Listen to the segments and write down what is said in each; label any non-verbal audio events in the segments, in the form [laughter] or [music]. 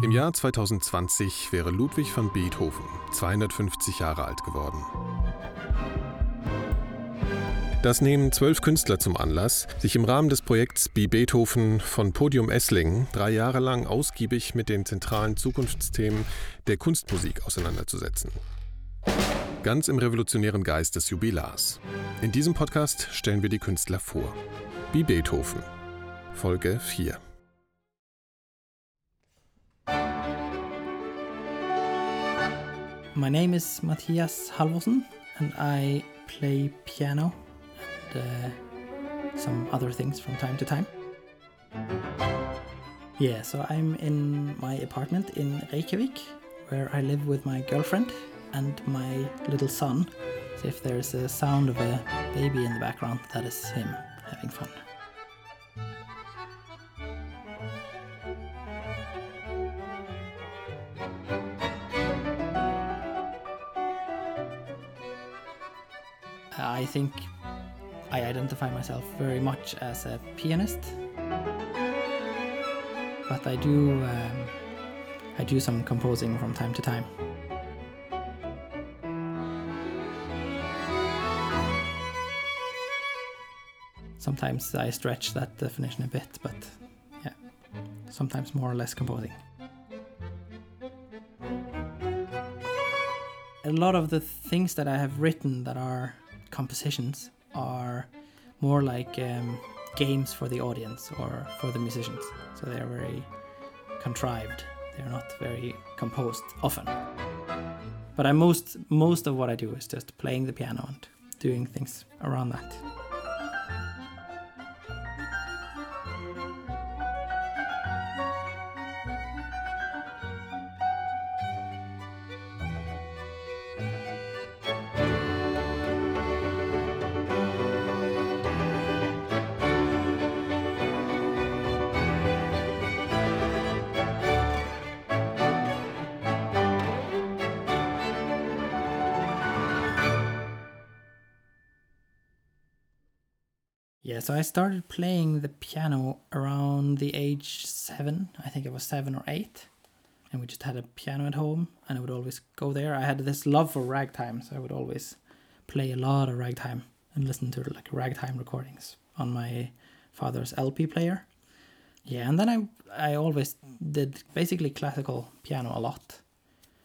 Im Jahr 2020 wäre Ludwig van Beethoven 250 Jahre alt geworden. Das nehmen zwölf Künstler zum Anlass, sich im Rahmen des Projekts Be Beethoven von Podium Esslingen drei Jahre lang ausgiebig mit den zentralen Zukunftsthemen der Kunstmusik auseinanderzusetzen. Ganz im revolutionären Geist des Jubilars. In diesem Podcast stellen wir die Künstler vor. Be Beethoven, Folge 4. My name is Matthias Halvorsen, and I play piano and uh, some other things from time to time. Yeah, so I'm in my apartment in Reykjavik, where I live with my girlfriend and my little son. So if there's a sound of a baby in the background, that is him having fun. Think I identify myself very much as a pianist, but I do um, I do some composing from time to time. Sometimes I stretch that definition a bit, but yeah, sometimes more or less composing. A lot of the things that I have written that are compositions are more like um, games for the audience or for the musicians. So they are very contrived. They are not very composed often. But I most most of what I do is just playing the piano and doing things around that. So I started playing the piano around the age seven. I think it was seven or eight. And we just had a piano at home, and I would always go there. I had this love for ragtime, so I would always play a lot of ragtime and listen to like ragtime recordings on my father's LP player. Yeah, and then I I always did basically classical piano a lot.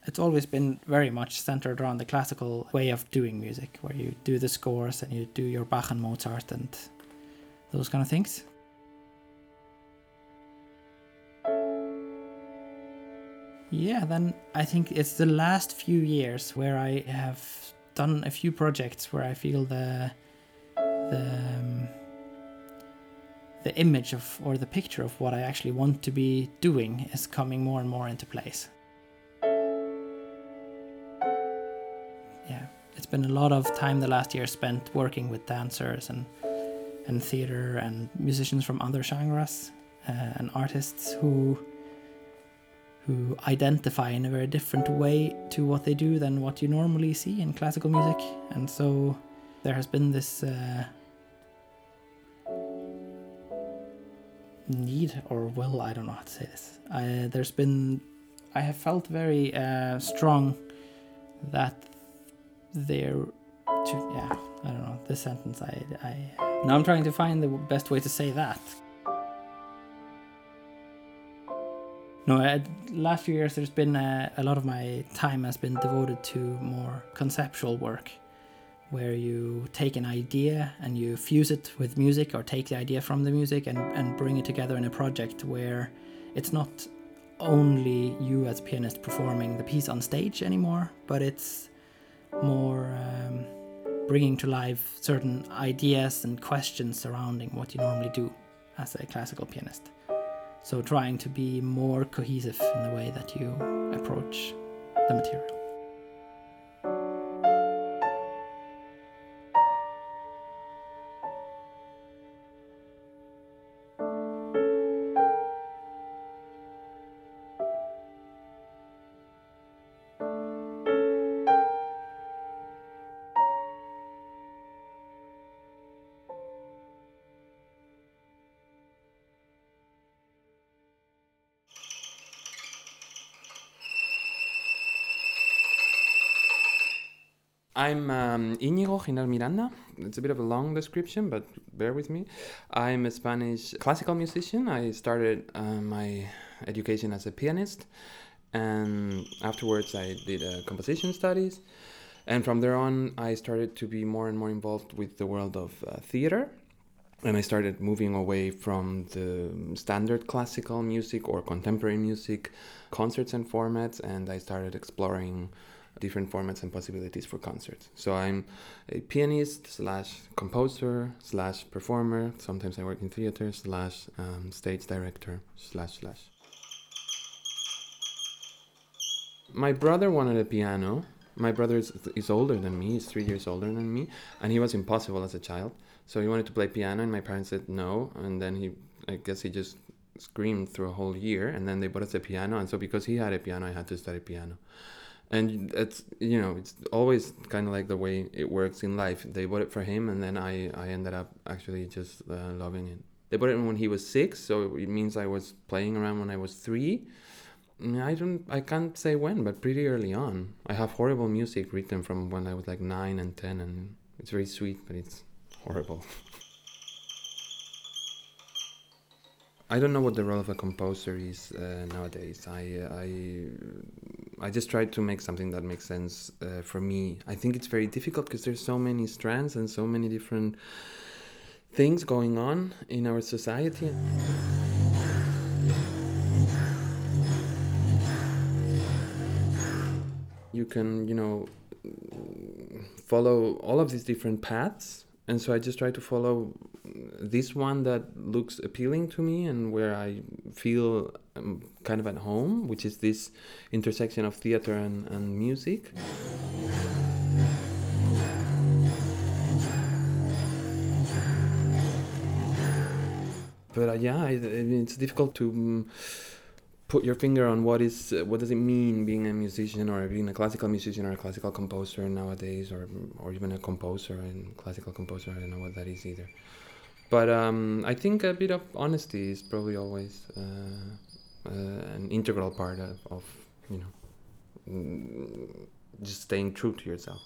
It's always been very much centered around the classical way of doing music, where you do the scores and you do your Bach and Mozart and those kind of things. Yeah, then I think it's the last few years where I have done a few projects where I feel the the um, the image of or the picture of what I actually want to be doing is coming more and more into place. Yeah, it's been a lot of time the last year spent working with dancers and and theater and musicians from other genres uh, and artists who who identify in a very different way to what they do than what you normally see in classical music. And so there has been this uh, need or will I don't know how to say this. I, there's been I have felt very uh, strong that there to yeah I don't know this sentence I I now I'm trying to find the best way to say that. No, uh, last few years there's been uh, a lot of my time has been devoted to more conceptual work, where you take an idea and you fuse it with music, or take the idea from the music and, and bring it together in a project where it's not only you as pianist performing the piece on stage anymore, but it's more. Um, bringing to life certain ideas and questions surrounding what you normally do as a classical pianist. So, trying to be more cohesive in the way that you approach the material. I'm um, Íñigo Giner Miranda. It's a bit of a long description, but bear with me. I'm a Spanish classical musician. I started uh, my education as a pianist, and afterwards I did uh, composition studies. And from there on, I started to be more and more involved with the world of uh, theater. And I started moving away from the standard classical music or contemporary music concerts and formats, and I started exploring different formats and possibilities for concerts. So I'm a pianist slash composer slash performer. Sometimes I work in theater slash um, stage director slash slash. My brother wanted a piano. My brother is, is older than me. He's three years older than me, and he was impossible as a child. So he wanted to play piano, and my parents said no. And then he, I guess, he just screamed through a whole year, and then they bought us a piano. And so because he had a piano, I had to study piano and it's you know it's always kind of like the way it works in life. They bought it for him and then i i ended up actually just uh, loving it. They bought it when he was six so it means i was playing around when i was three. I don't i can't say when but pretty early on. I have horrible music written from when i was like nine and ten and it's very sweet but it's horrible [laughs] I don't know what the role of a composer is uh, nowadays. I, uh, I, I just try to make something that makes sense uh, for me. I think it's very difficult because there's so many strands and so many different things going on in our society. You can, you know, follow all of these different paths and so I just try to follow this one that looks appealing to me and where I feel um, kind of at home, which is this intersection of theater and, and music. But uh, yeah, it's difficult to. Um, put your finger on what is uh, what does it mean being a musician or being a classical musician or a classical composer nowadays or or even a composer and classical composer I don't know what that is either but um, I think a bit of honesty is probably always uh, uh, an integral part of, of you know just staying true to yourself.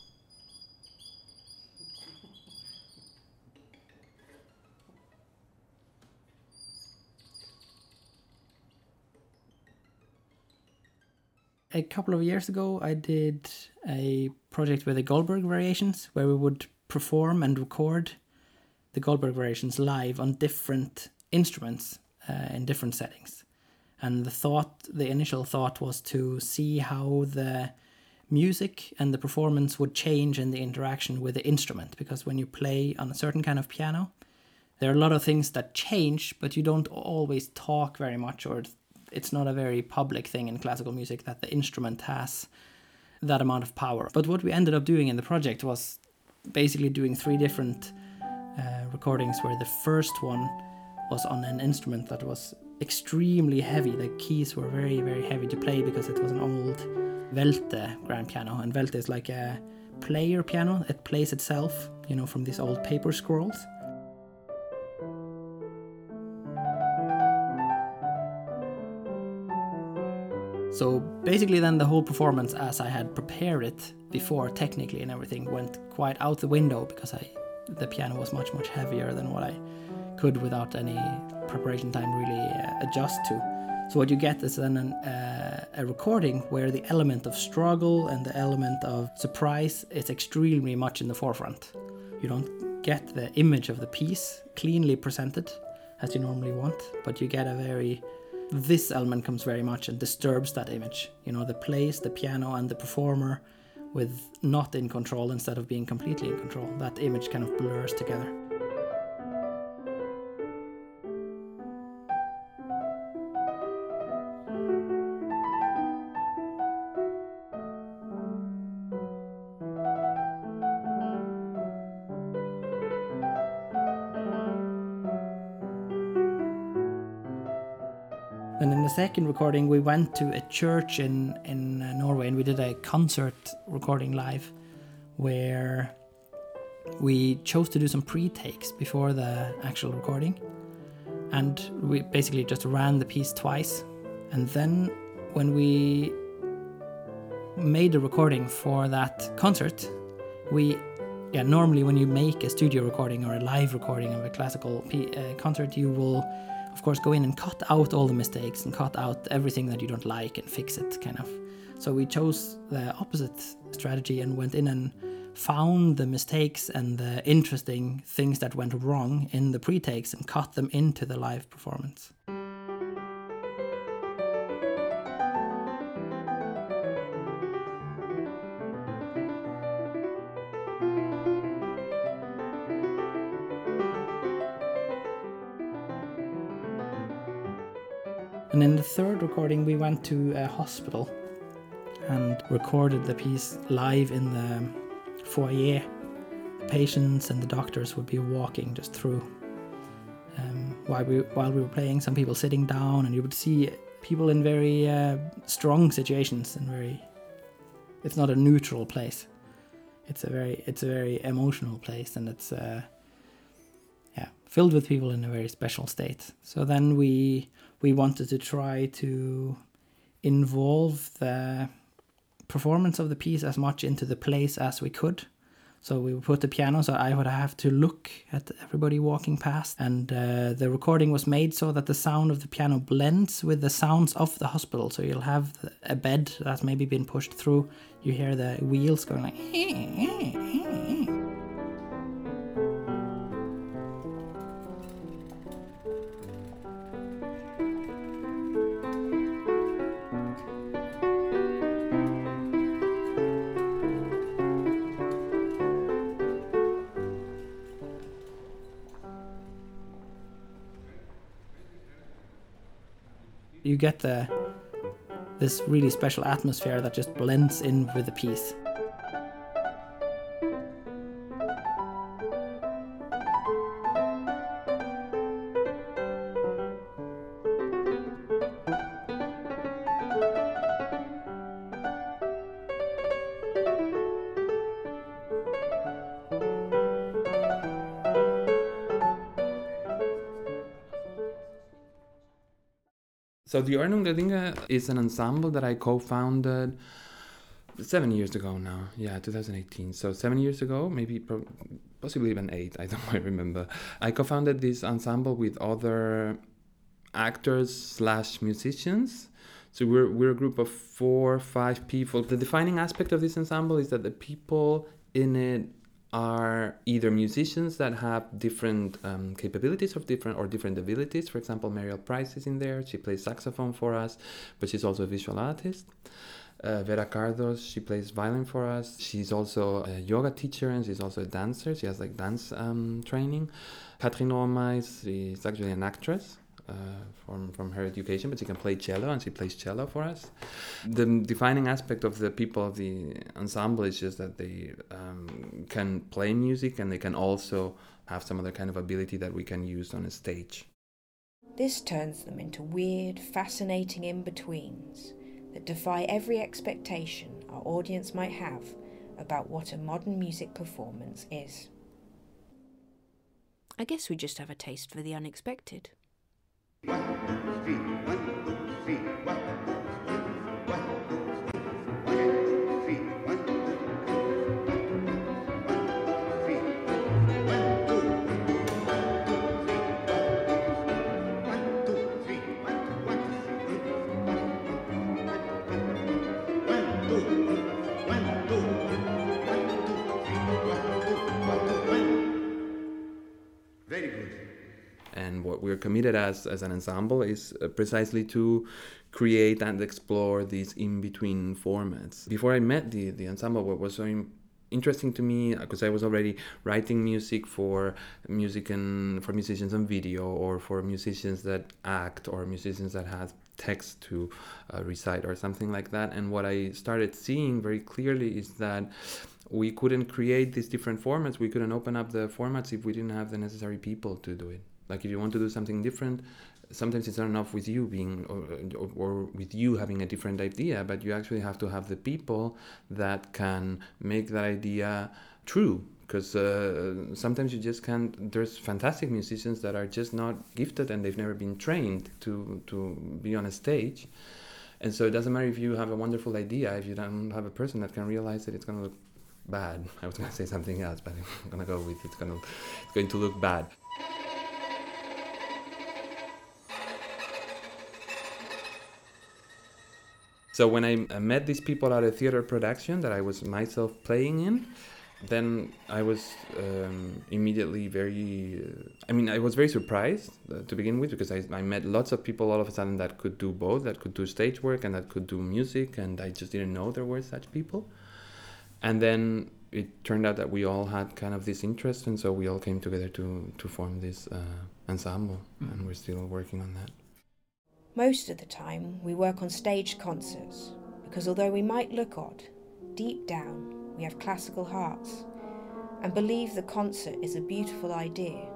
A couple of years ago, I did a project with the Goldberg Variations where we would perform and record the Goldberg Variations live on different instruments uh, in different settings. And the thought, the initial thought was to see how the music and the performance would change in the interaction with the instrument. Because when you play on a certain kind of piano, there are a lot of things that change, but you don't always talk very much or it's not a very public thing in classical music that the instrument has that amount of power. But what we ended up doing in the project was basically doing three different uh, recordings where the first one was on an instrument that was extremely heavy. The keys were very, very heavy to play because it was an old Welte grand piano. And Welte is like a player piano, it plays itself, you know, from these old paper scrolls. So basically, then the whole performance, as I had prepared it before, technically and everything, went quite out the window because I, the piano was much much heavier than what I could without any preparation time really uh, adjust to. So what you get is then an, uh, a recording where the element of struggle and the element of surprise is extremely much in the forefront. You don't get the image of the piece cleanly presented as you normally want, but you get a very this element comes very much and disturbs that image. You know, the place, the piano, and the performer with not in control instead of being completely in control. That image kind of blurs together. Second recording, we went to a church in in uh, Norway and we did a concert recording live, where we chose to do some pre-takes before the actual recording, and we basically just ran the piece twice, and then when we made the recording for that concert, we yeah normally when you make a studio recording or a live recording of a classical p- uh, concert you will of course go in and cut out all the mistakes and cut out everything that you don't like and fix it kind of. So we chose the opposite strategy and went in and found the mistakes and the interesting things that went wrong in the pre-takes and cut them into the live performance recording, we went to a hospital and recorded the piece live in the foyer. The patients and the doctors would be walking just through. Um, while we while we were playing, some people sitting down, and you would see people in very uh, strong situations and very. It's not a neutral place. It's a very it's a very emotional place, and it's uh, yeah filled with people in a very special state. So then we we wanted to try to involve the performance of the piece as much into the place as we could. So we put the piano, so I would have to look at everybody walking past, and uh, the recording was made so that the sound of the piano blends with the sounds of the hospital. So you'll have a bed that's maybe been pushed through. You hear the wheels going like. [laughs] you get the this really special atmosphere that just blends in with the piece. So the Ordnung der Dinge is an ensemble that I co-founded seven years ago now. Yeah, 2018. So seven years ago, maybe possibly even eight. I [laughs] don't quite remember. I co-founded this ensemble with other actors slash musicians. So we're we're a group of four, five people. The defining aspect of this ensemble is that the people in it are either musicians that have different um, capabilities of different or different abilities. For example, Mariel Price is in there. She plays saxophone for us, but she's also a visual artist. Uh, Vera Cardos, she plays violin for us. She's also a yoga teacher and she's also a dancer. She has like dance um, training. Katrin Ormais is actually an actress uh, from from her education, but she can play cello and she plays cello for us. The defining aspect of the people of the ensemble is just that they um, can play music and they can also have some other kind of ability that we can use on a stage. This turns them into weird, fascinating in betweens that defy every expectation our audience might have about what a modern music performance is. I guess we just have a taste for the unexpected. One, two, three, what we're committed as as an ensemble is uh, precisely to create and explore these in between formats. Before I met the the ensemble, what was so interesting to me because I was already writing music for music and for musicians on video or for musicians that act or musicians that have text to uh, recite or something like that. And what I started seeing very clearly is that we couldn't create these different formats. We couldn't open up the formats if we didn't have the necessary people to do it. Like if you want to do something different, sometimes it's not enough with you being or, or, or, with you having a different idea, but you actually have to have the people that can make that idea true. Because uh, sometimes you just can't. There's fantastic musicians that are just not gifted and they've never been trained to to be on a stage, and so it doesn't matter if you have a wonderful idea if you don't have a person that can realize it, it's going to look bad. I was gonna say something else, but [laughs] I'm gonna go with it's gonna it's going to look bad. So when I met these people at a theater production that I was myself playing in, then I was um, immediately very. Uh, I mean, I was very surprised uh, to begin with because I, I met lots of people all of a sudden that could do both, that could do stage work and that could do music, and I just didn't know there were such people. And then it turned out that we all had kind of this interest, and so we all came together to to form this uh, ensemble, and we're still working on that. Most of the time, we work on staged concerts because although we might look odd, deep down we have classical hearts and believe the concert is a beautiful idea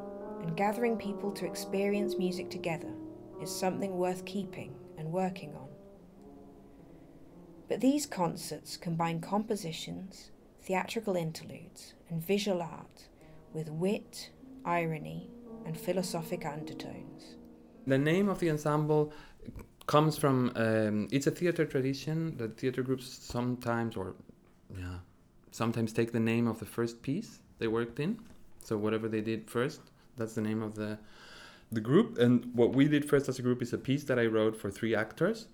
and gathering people to experience music together is something worth keeping and working on. But these concerts combine compositions, theatrical interludes, and visual art with wit, irony, and philosophic undertones. The name of the ensemble comes from um, it's a theater tradition that theater groups sometimes or yeah sometimes take the name of the first piece they worked in. So whatever they did first that's the name of the the group. And what we did first as a group is a piece that i wrote for three actors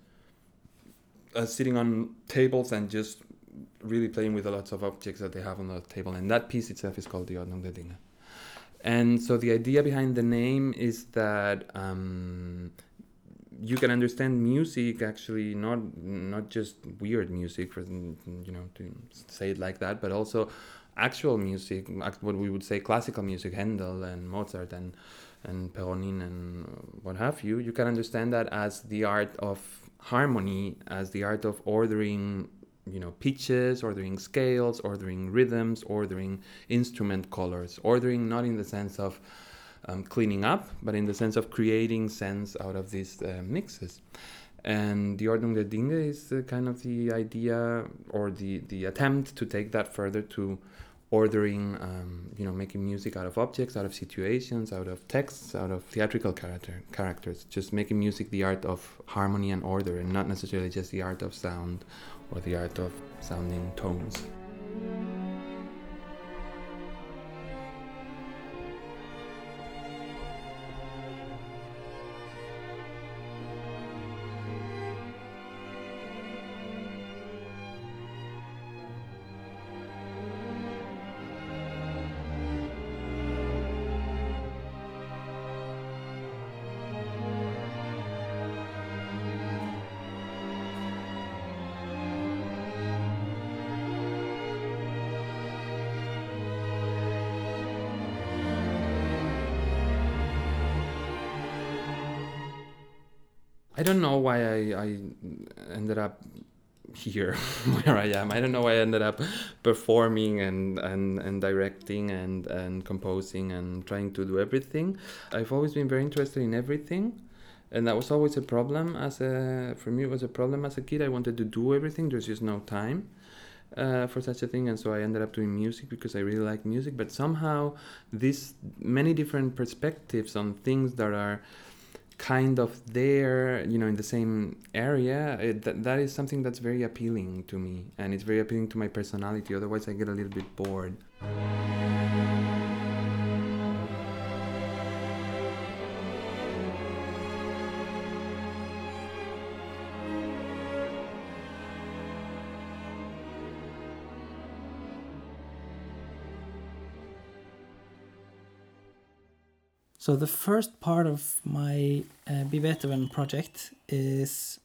uh, sitting on tables and just really playing with the lots of objects that they have on the table. And that piece itself is called the Ordnung der Dinge. And so the idea behind the name is that um, you can understand music actually not not just weird music for you know to say it like that but also actual music what we would say classical music Handel and Mozart and and Perotin and what have you you can understand that as the art of harmony as the art of ordering you know pitches ordering scales ordering rhythms ordering instrument colors ordering not in the sense of um, cleaning up, but in the sense of creating sense out of these uh, mixes. And the Ordnung der Dinge is uh, kind of the idea or the, the attempt to take that further to ordering, um, you know, making music out of objects, out of situations, out of texts, out of theatrical character, characters. Just making music the art of harmony and order, and not necessarily just the art of sound or the art of sounding tones. I don't know why I, I ended up here [laughs] where I am. I don't know why I ended up performing and, and, and directing and, and composing and trying to do everything. I've always been very interested in everything. And that was always a problem as a for me it was a problem as a kid. I wanted to do everything. There's just no time uh, for such a thing, and so I ended up doing music because I really like music. But somehow, these many different perspectives on things that are kind of there, you know, in the same area, it, that, that is something that's very appealing to me, and it's very appealing to my personality. Otherwise, I get a little bit bored. So the first part of my uh, Be project is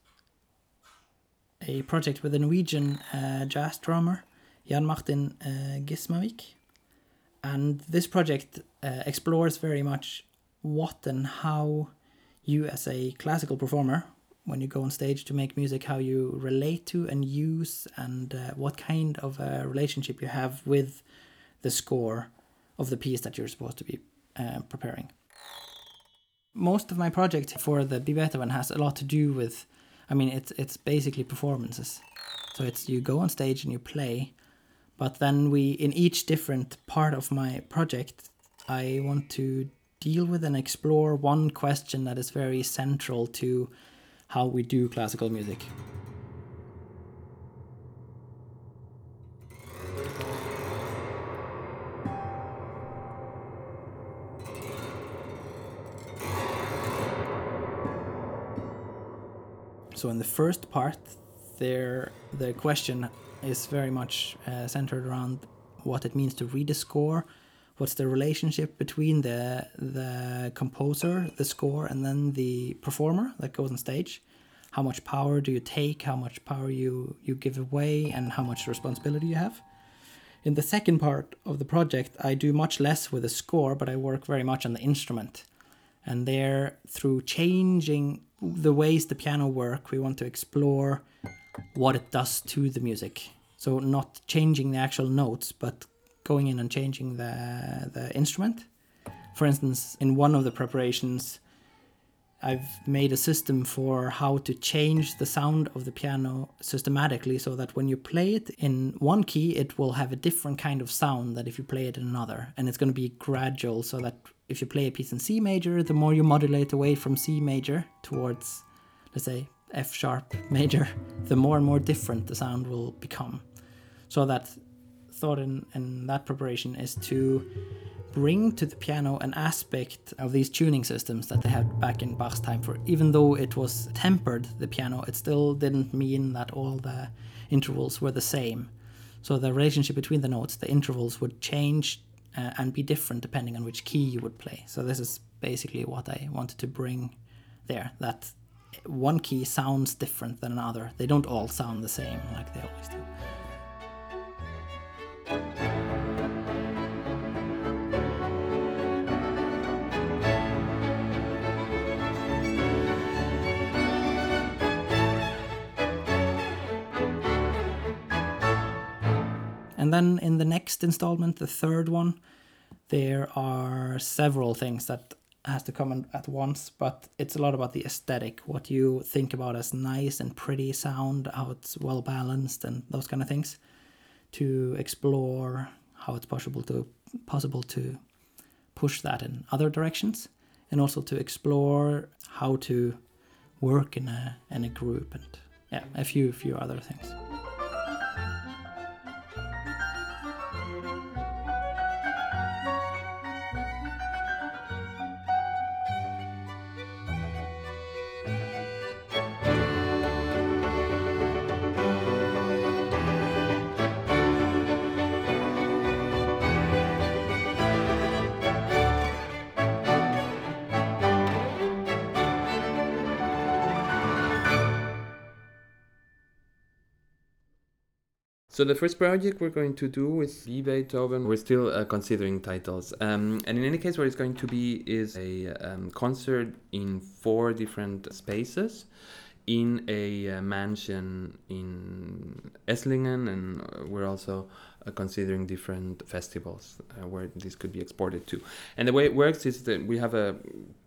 a project with a Norwegian uh, jazz drummer, Jan Martin uh, Gismervik. And this project uh, explores very much what and how you, as a classical performer, when you go on stage to make music, how you relate to and use, and uh, what kind of a relationship you have with the score of the piece that you're supposed to be uh, preparing most of my project for the Be Beethoven has a lot to do with I mean it's it's basically performances. So it's you go on stage and you play, but then we in each different part of my project I want to deal with and explore one question that is very central to how we do classical music. So in the first part, there the question is very much uh, centered around what it means to read a score, what's the relationship between the the composer, the score, and then the performer that goes on stage. How much power do you take? How much power you you give away, and how much responsibility you have. In the second part of the project, I do much less with the score, but I work very much on the instrument. And there, through changing the ways the piano work, we want to explore what it does to the music. So not changing the actual notes, but going in and changing the the instrument. For instance, in one of the preparations, I've made a system for how to change the sound of the piano systematically so that when you play it in one key, it will have a different kind of sound than if you play it in another. And it's going to be gradual so that if you play a piece in C major, the more you modulate away from C major towards, let's say, F sharp major, [laughs] the more and more different the sound will become. So that thought in, in that preparation is to bring to the piano an aspect of these tuning systems that they had back in Bach's time for even though it was tempered the piano it still didn't mean that all the intervals were the same so the relationship between the notes the intervals would change uh, and be different depending on which key you would play. So this is basically what I wanted to bring there that one key sounds different than another. They don't all sound the same like they always do And then in the next installment, the third one, there are several things that has to come at once, but it's a lot about the aesthetic, what you think about as nice and pretty sound, how it's well balanced, and those kind of things, to explore how it's possible to possible to push that in other directions, and also to explore how to work in a in a group and yeah, a few few other things. So the first project we're going to do with Be Beethoven, we're still uh, considering titles. Um, and in any case, what it's going to be is a um, concert in four different spaces in a uh, mansion in Esslingen, and we're also uh, considering different festivals uh, where this could be exported to. And the way it works is that we have a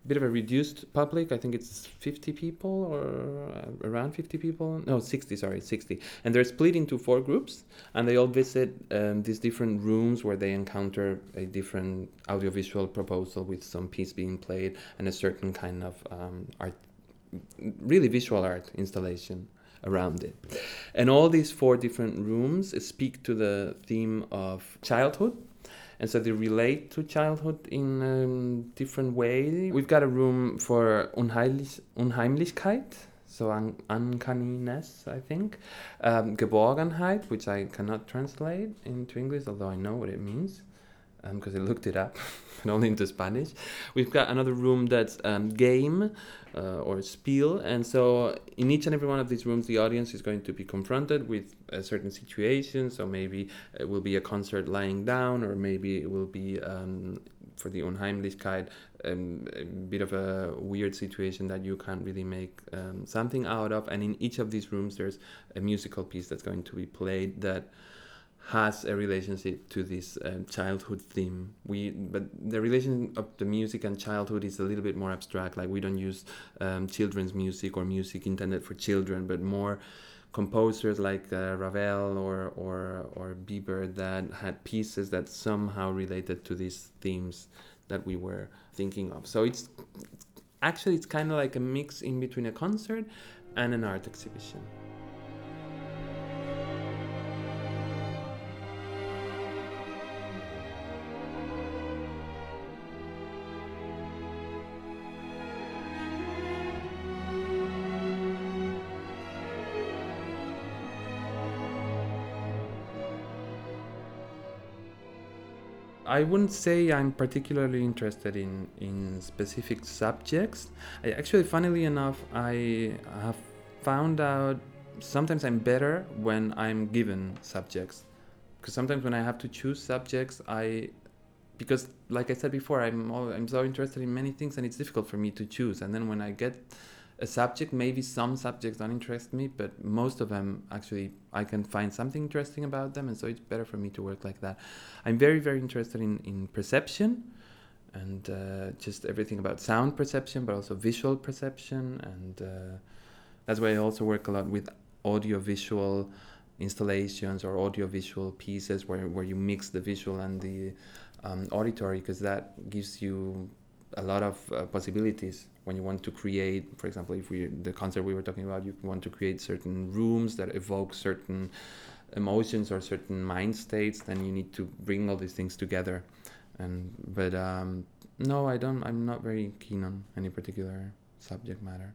bit of a reduced public. I think it's 50 people or uh, around 50 people. No, 60, sorry, 60. And they're split into four groups, and they all visit um, these different rooms where they encounter a different audiovisual proposal with some piece being played and a certain kind of um, art really visual art installation around it. And all these four different rooms speak to the theme of childhood. And so they relate to childhood in a um, different way. We've got a room for Unheimlich, Unheimlichkeit, so un uncanniness, I think. Um, Geborgenheit, which I cannot translate into English, although I know what it means because um, I looked it up, [laughs] but only into Spanish. We've got another room that's um, game uh, or spiel, and so in each and every one of these rooms, the audience is going to be confronted with a certain situation. So maybe it will be a concert lying down, or maybe it will be um, for the Unheimlichkeit um, a bit of a weird situation that you can't really make um, something out of. And in each of these rooms, there's a musical piece that's going to be played that has a relationship to this um, childhood theme. We but the relation of the music and childhood is a little bit more abstract. Like we don't use um, children's music or music intended for children, but more composers like uh, Ravel or or or Biber that had pieces that somehow related to these themes that we were thinking of. So it's actually it's kind of like a mix in between a concert and an art exhibition. I wouldn't say I'm particularly interested in, in specific subjects. I actually, funnily enough, I have found out sometimes I'm better when I'm given subjects. Because sometimes when I have to choose subjects, I because like I said before, I'm all, I'm so interested in many things and it's difficult for me to choose. And then when I get a subject, maybe some subjects don't interest me, but most of them actually I can find something interesting about them, and so it's better for me to work like that. I'm very very interested in in perception and uh, just everything about sound perception, but also visual perception, and uh, that's why I also work a lot with audio-visual installations or audio-visual pieces where, where you mix the visual and the um, auditory because that gives you a lot of uh, possibilities. When you want to create for example if we the concert we were talking about you want to create certain rooms that evoke certain emotions or certain mind states then you need to bring all these things together. And but um, no i don't i'm not very keen on any particular subject matter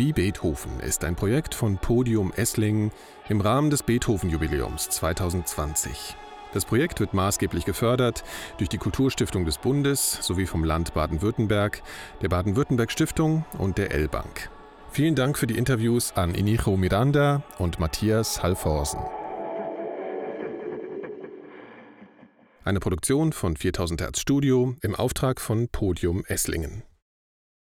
Wie Beethoven ist ein Projekt von Podium Esslingen im Rahmen des Beethoven-Jubiläums 2020. Das Projekt wird maßgeblich gefördert durch die Kulturstiftung des Bundes sowie vom Land Baden-Württemberg, der Baden-Württemberg-Stiftung und der L-Bank. Vielen Dank für die Interviews an Inicho Miranda und Matthias Halforsen. Eine Produktion von 4000 Hertz Studio im Auftrag von Podium Esslingen.